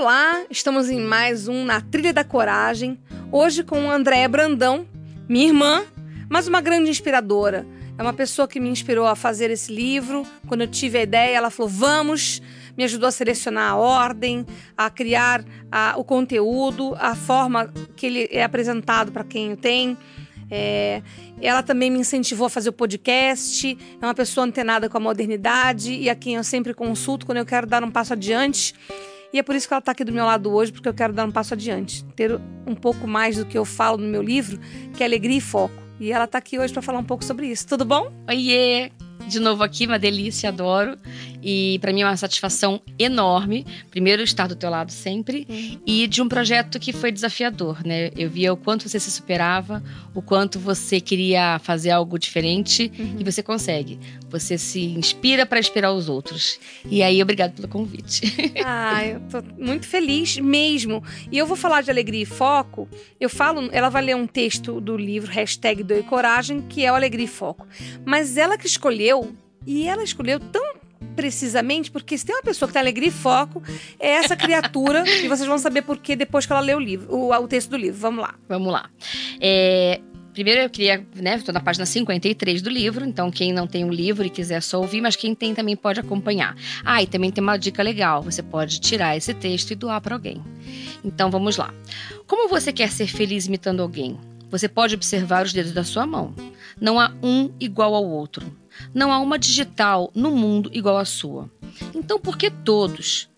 Olá, estamos em mais um Na Trilha da Coragem, hoje com Andréa Brandão, minha irmã, mas uma grande inspiradora. É uma pessoa que me inspirou a fazer esse livro. Quando eu tive a ideia, ela falou: vamos, me ajudou a selecionar a ordem, a criar a, o conteúdo, a forma que ele é apresentado para quem o tem. É, ela também me incentivou a fazer o podcast. É uma pessoa antenada com a modernidade e a quem eu sempre consulto quando eu quero dar um passo adiante. E é por isso que ela está aqui do meu lado hoje, porque eu quero dar um passo adiante, ter um pouco mais do que eu falo no meu livro, que é alegria e foco. E ela está aqui hoje para falar um pouco sobre isso. Tudo bom? Oiê! De novo aqui, uma delícia, adoro. E para mim é uma satisfação enorme. Primeiro, estar do teu lado sempre. Uhum. E de um projeto que foi desafiador, né? Eu via o quanto você se superava, o quanto você queria fazer algo diferente uhum. e você consegue. Você se inspira para inspirar os outros. E aí, obrigado pelo convite. Ah, eu tô muito feliz mesmo. E eu vou falar de alegria e foco. Eu falo, ela vai ler um texto do livro hashtag Doe Coragem, que é o Alegria e Foco. Mas ela que escolheu, e ela escolheu tão precisamente porque se tem uma pessoa que tem alegria e foco, é essa criatura, e vocês vão saber por que depois que ela lê o livro, o, o texto do livro. Vamos lá. Vamos lá. É, Primeiro eu queria, né, estou na página 53 do livro, então quem não tem o livro e quiser só ouvir, mas quem tem também pode acompanhar. Ah, e também tem uma dica legal, você pode tirar esse texto e doar para alguém. Então vamos lá. Como você quer ser feliz imitando alguém? Você pode observar os dedos da sua mão. Não há um igual ao outro. Não há uma digital no mundo igual à sua. Então, por que todos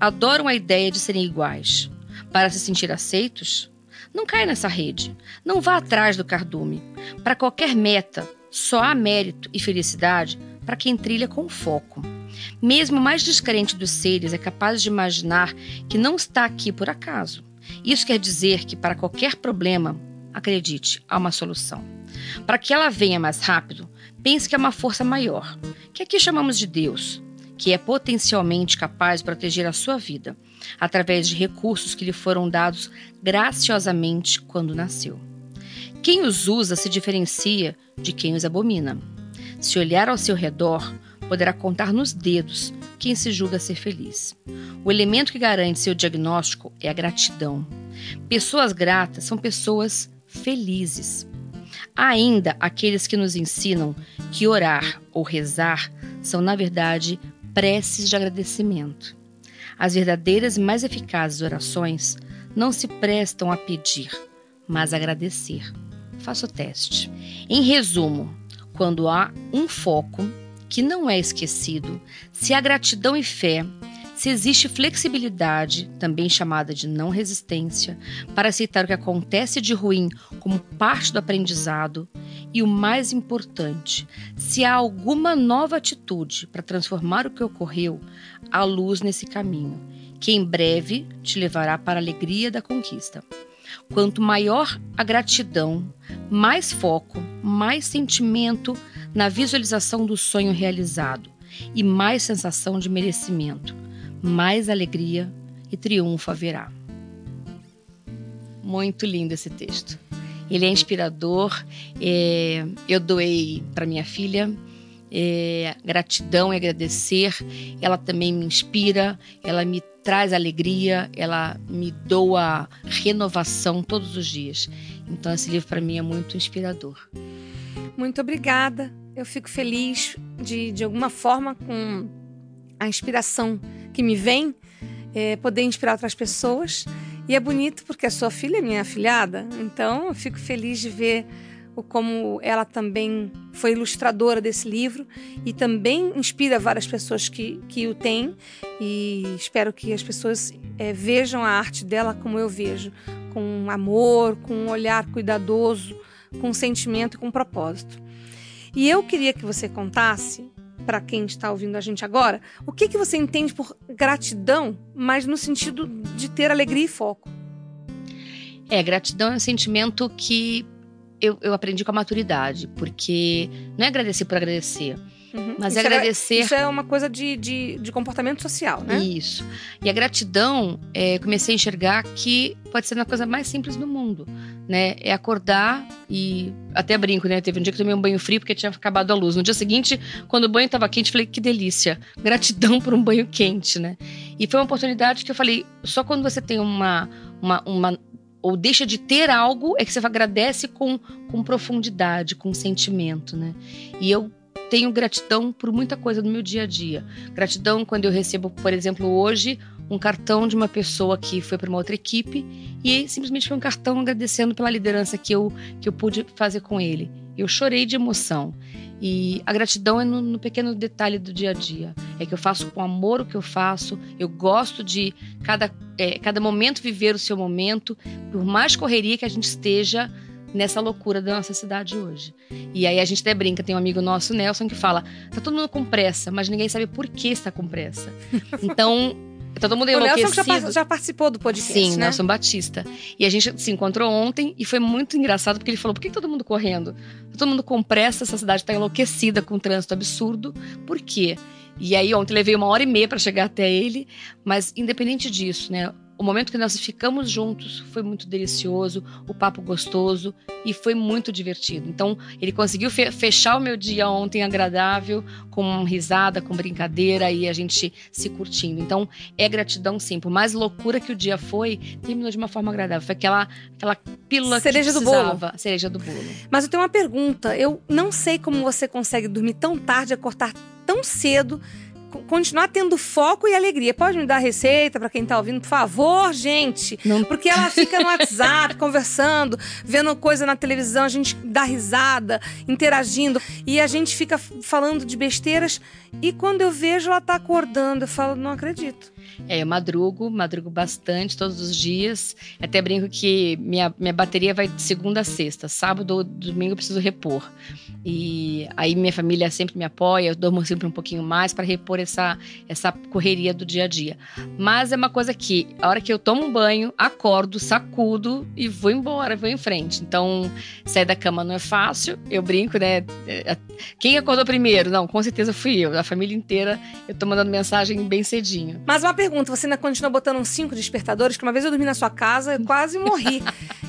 adoram a ideia de serem iguais? Para se sentir aceitos? Não caia nessa rede. Não vá atrás do cardume. Para qualquer meta, só há mérito e felicidade para quem trilha com foco. Mesmo o mais descrente dos seres é capaz de imaginar que não está aqui por acaso. Isso quer dizer que para qualquer problema, acredite, há uma solução. Para que ela venha mais rápido, pense que é uma força maior, que aqui chamamos de Deus, que é potencialmente capaz de proteger a sua vida, através de recursos que lhe foram dados graciosamente quando nasceu. Quem os usa se diferencia de quem os abomina. Se olhar ao seu redor, poderá contar nos dedos quem se julga ser feliz. O elemento que garante seu diagnóstico é a gratidão. Pessoas gratas são pessoas felizes. Ainda aqueles que nos ensinam que orar ou rezar são, na verdade, preces de agradecimento. As verdadeiras e mais eficazes orações não se prestam a pedir, mas a agradecer. Faça o teste. Em resumo, quando há um foco que não é esquecido, se há gratidão e fé, se existe flexibilidade, também chamada de não resistência, para aceitar o que acontece de ruim como parte do aprendizado, e o mais importante, se há alguma nova atitude para transformar o que ocorreu, há luz nesse caminho, que em breve te levará para a alegria da conquista. Quanto maior a gratidão, mais foco, mais sentimento na visualização do sonho realizado e mais sensação de merecimento mais alegria e triunfo haverá. Muito lindo esse texto. Ele é inspirador. É, eu doei para minha filha. É, gratidão e agradecer. Ela também me inspira, ela me traz alegria, ela me doa renovação todos os dias. Então, esse livro para mim é muito inspirador. Muito obrigada. Eu fico feliz de, de alguma forma, com a inspiração que me vem, é, poder inspirar outras pessoas. E é bonito porque a sua filha é minha afilhada, então eu fico feliz de ver o como ela também foi ilustradora desse livro e também inspira várias pessoas que, que o têm. E espero que as pessoas é, vejam a arte dela como eu vejo, com amor, com um olhar cuidadoso, com sentimento e com propósito. E eu queria que você contasse para quem está ouvindo a gente agora, o que, que você entende por gratidão, mas no sentido de ter alegria e foco? É, gratidão é um sentimento que eu, eu aprendi com a maturidade, porque não é agradecer por agradecer. Uhum. Mas isso é agradecer. isso é uma coisa de, de, de, comportamento social, né? Isso. E a gratidão, é, comecei a enxergar que pode ser uma coisa mais simples do mundo, né? É acordar e até brinco, né? Teve um dia que tomei um banho frio porque tinha acabado a luz. No dia seguinte, quando o banho estava quente, falei que delícia, gratidão por um banho quente, né? E foi uma oportunidade que eu falei, só quando você tem uma, uma, uma ou deixa de ter algo é que você agradece com, com profundidade, com sentimento, né? E eu tenho gratidão por muita coisa no meu dia a dia. Gratidão quando eu recebo, por exemplo, hoje, um cartão de uma pessoa que foi para uma outra equipe e simplesmente foi um cartão agradecendo pela liderança que eu, que eu pude fazer com ele. Eu chorei de emoção. E a gratidão é no, no, pequeno detalhe do dia a dia. É que eu faço com amor o que eu faço, eu gosto de cada, é, cada momento viver o seu momento, por mais correria que a gente esteja nessa loucura da nossa cidade hoje. E aí a gente até brinca, tem um amigo nosso, Nelson, que fala: tá todo mundo com pressa, mas ninguém sabe por que está com pressa. Então. Todo mundo enlouquecido. O Nelson já, já, participou do podcast, Sim, né? Nelson Batista. E a gente se encontrou ontem e foi muito engraçado porque ele falou: por que todo mundo correndo? Tá todo mundo com pressa, essa cidade está enlouquecida com um trânsito absurdo. Por quê? E aí ontem levei uma hora e meia para chegar até ele, mas independente disso, né? O momento que nós ficamos juntos foi muito delicioso, o papo gostoso e foi muito divertido. Então, ele conseguiu fe fechar o meu dia ontem agradável, com risada, com brincadeira e a gente se curtindo. Então, é gratidão sim. Por mais loucura que o dia foi, terminou de uma forma agradável. Foi aquela, aquela pílula cereja que do bolo. Cereja do bolo. Mas eu tenho uma pergunta. Eu não sei como você consegue dormir tão tarde, acordar tão cedo continuar tendo foco e alegria. Pode me dar receita para quem tá ouvindo, por favor, gente? Não. Porque ela fica no WhatsApp conversando, vendo coisa na televisão, a gente dá risada, interagindo e a gente fica falando de besteiras e quando eu vejo ela tá acordando, eu falo, não acredito. É, eu madrugo, madrugo bastante todos os dias. Até brinco que minha, minha bateria vai de segunda a sexta. Sábado ou domingo eu preciso repor. E aí minha família sempre me apoia, eu durmo sempre um pouquinho mais para repor essa, essa correria do dia a dia. Mas é uma coisa que, a hora que eu tomo um banho, acordo, sacudo e vou embora, vou em frente. Então, sair da cama não é fácil. Eu brinco, né? É, quem acordou primeiro? Não, com certeza fui eu. A família inteira, eu tô mandando mensagem bem cedinho. Mas uma pergunta: você ainda continua botando uns cinco despertadores? Que uma vez eu dormi na sua casa, eu quase morri.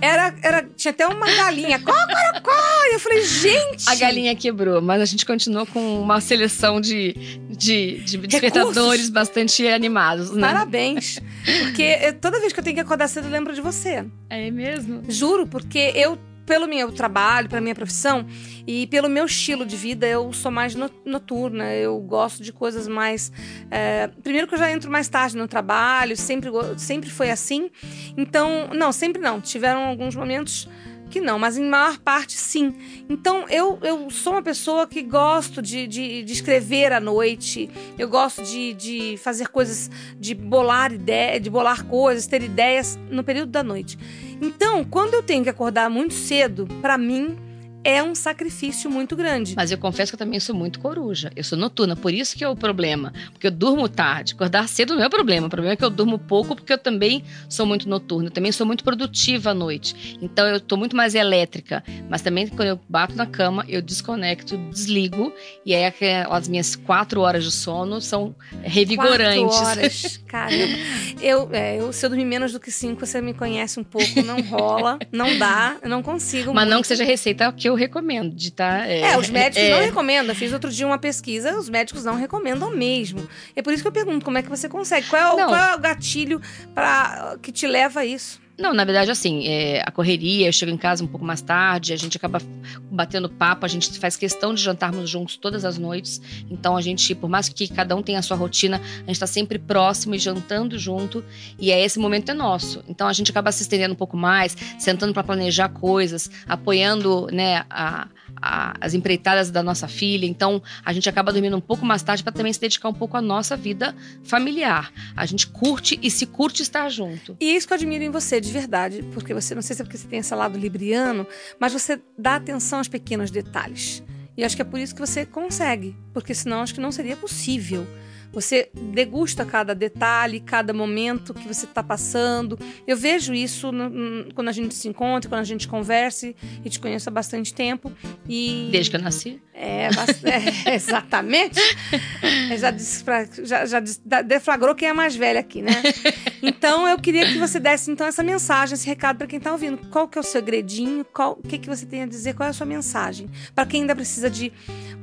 Era, era, tinha até uma galinha. Có, có, có. E eu falei, gente. A galinha quebrou, mas a gente continuou com uma seleção de, de, de despertadores bastante animados. Né? Parabéns. Porque toda vez que eu tenho que acordar cedo, eu lembro de você. É mesmo? Juro, porque eu pelo meu trabalho, pela minha profissão e pelo meu estilo de vida, eu sou mais noturna. Eu gosto de coisas mais. É, primeiro que eu já entro mais tarde no trabalho, sempre, sempre foi assim. Então, não, sempre não. Tiveram alguns momentos que não, mas em maior parte sim. Então eu, eu sou uma pessoa que gosto de, de, de escrever à noite, eu gosto de, de fazer coisas, de bolar ideia, de bolar coisas, ter ideias no período da noite. Então, quando eu tenho que acordar muito cedo, para mim é um sacrifício muito grande. Mas eu confesso que eu também sou muito coruja. Eu sou noturna, por isso que é o problema. Porque eu durmo tarde. Acordar cedo não é o problema. O problema é que eu durmo pouco porque eu também sou muito noturna. Eu também sou muito produtiva à noite. Então eu tô muito mais elétrica. Mas também quando eu bato na cama, eu desconecto, desligo. E aí as minhas quatro horas de sono são revigorantes. Quatro horas. Caramba. Eu, é, eu, se eu dormir menos do que cinco, você me conhece um pouco, não rola, não dá, eu não consigo. Mas muito. não que seja receita que eu recomendo de tá. É, é os médicos é, não recomendam. fiz outro dia uma pesquisa, os médicos não recomendam mesmo. É por isso que eu pergunto como é que você consegue. Qual é o, qual é o gatilho para que te leva a isso? Não, na verdade, assim, é, a correria, eu chego em casa um pouco mais tarde, a gente acaba batendo papo, a gente faz questão de jantarmos juntos todas as noites. Então, a gente, por mais que cada um tenha a sua rotina, a gente tá sempre próximo e jantando junto. E é esse momento é nosso. Então, a gente acaba se estendendo um pouco mais, sentando para planejar coisas, apoiando, né, a, a, as empreitadas da nossa filha. Então, a gente acaba dormindo um pouco mais tarde para também se dedicar um pouco à nossa vida familiar. A gente curte e se curte estar junto. E isso que eu admiro em você, de verdade, porque você, não sei se é porque você tem esse lado libriano, mas você dá atenção aos pequenos detalhes. E acho que é por isso que você consegue, porque senão acho que não seria possível. Você degusta cada detalhe, cada momento que você está passando. Eu vejo isso no, quando a gente se encontra, quando a gente conversa e te conheço há bastante tempo. E... Desde que eu nasci? É, é exatamente. já, disse pra, já, já deflagrou quem é mais velha aqui, né? Então eu queria que você desse então essa mensagem, esse recado para quem está ouvindo. Qual que é o segredinho? Qual, o que, que você tem a dizer? Qual é a sua mensagem? Para quem ainda precisa de.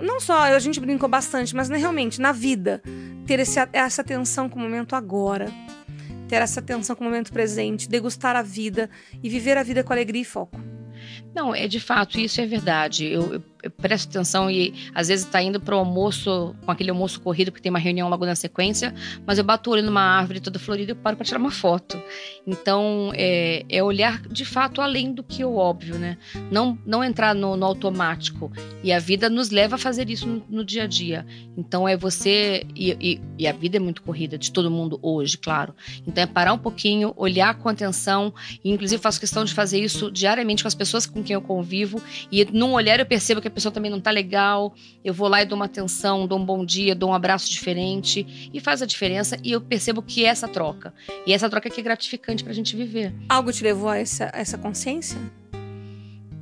Não só, a gente brincou bastante, mas né, realmente, na vida ter esse, essa atenção com o momento agora, ter essa atenção com o momento presente, degustar a vida e viver a vida com alegria e foco. Não, é de fato, isso é verdade. Eu, eu eu presto atenção e às vezes está indo para o almoço, com aquele almoço corrido, porque tem uma reunião logo na sequência, mas eu bato o olho numa árvore toda florida e paro para tirar uma foto. Então, é, é, olhar de fato além do que o óbvio, né? Não, não entrar no, no automático. E a vida nos leva a fazer isso no, no dia a dia. Então, é você. E, e, e, a vida é muito corrida, de todo mundo hoje, claro. Então, é parar um pouquinho, olhar com atenção, e inclusive faço questão de fazer isso diariamente com as pessoas com quem eu convivo, e num olhar eu percebo que que a pessoa também não tá legal, eu vou lá e dou uma atenção, dou um bom dia, dou um abraço diferente e faz a diferença e eu percebo que é essa troca. E essa troca que é gratificante pra gente viver. Algo te levou a essa, a essa consciência?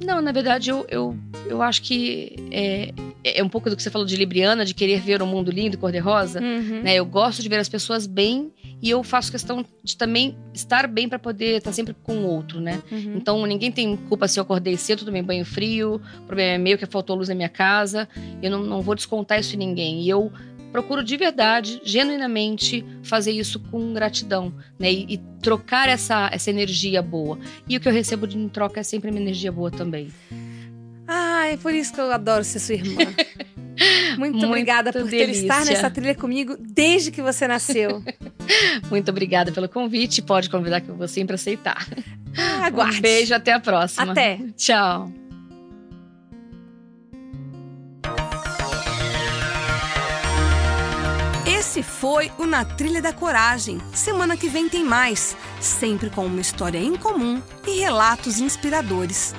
Não, na verdade, eu, eu, eu acho que é, é um pouco do que você falou de Libriana, de querer ver o mundo lindo e cor-de-rosa. Uhum. Né? Eu gosto de ver as pessoas bem e eu faço questão de também estar bem para poder estar sempre com o outro, né? Uhum. Então, ninguém tem culpa se eu acordei cedo, tomei banho frio, o problema é meu que faltou luz na minha casa. Eu não, não vou descontar isso em ninguém. E eu procuro de verdade, genuinamente, fazer isso com gratidão, né? E, e, trocar essa, essa energia boa. E o que eu recebo de troca é sempre uma energia boa também. Ah, é por isso que eu adoro ser sua irmã. Muito, Muito obrigada por ter estar nessa trilha comigo desde que você nasceu. Muito obrigada pelo convite. Pode convidar que eu vou sempre aceitar. Ah, aguarde. Um beijo, até a próxima. Até. Tchau. Esse foi o Na Trilha da Coragem. Semana que vem tem mais, sempre com uma história em comum e relatos inspiradores.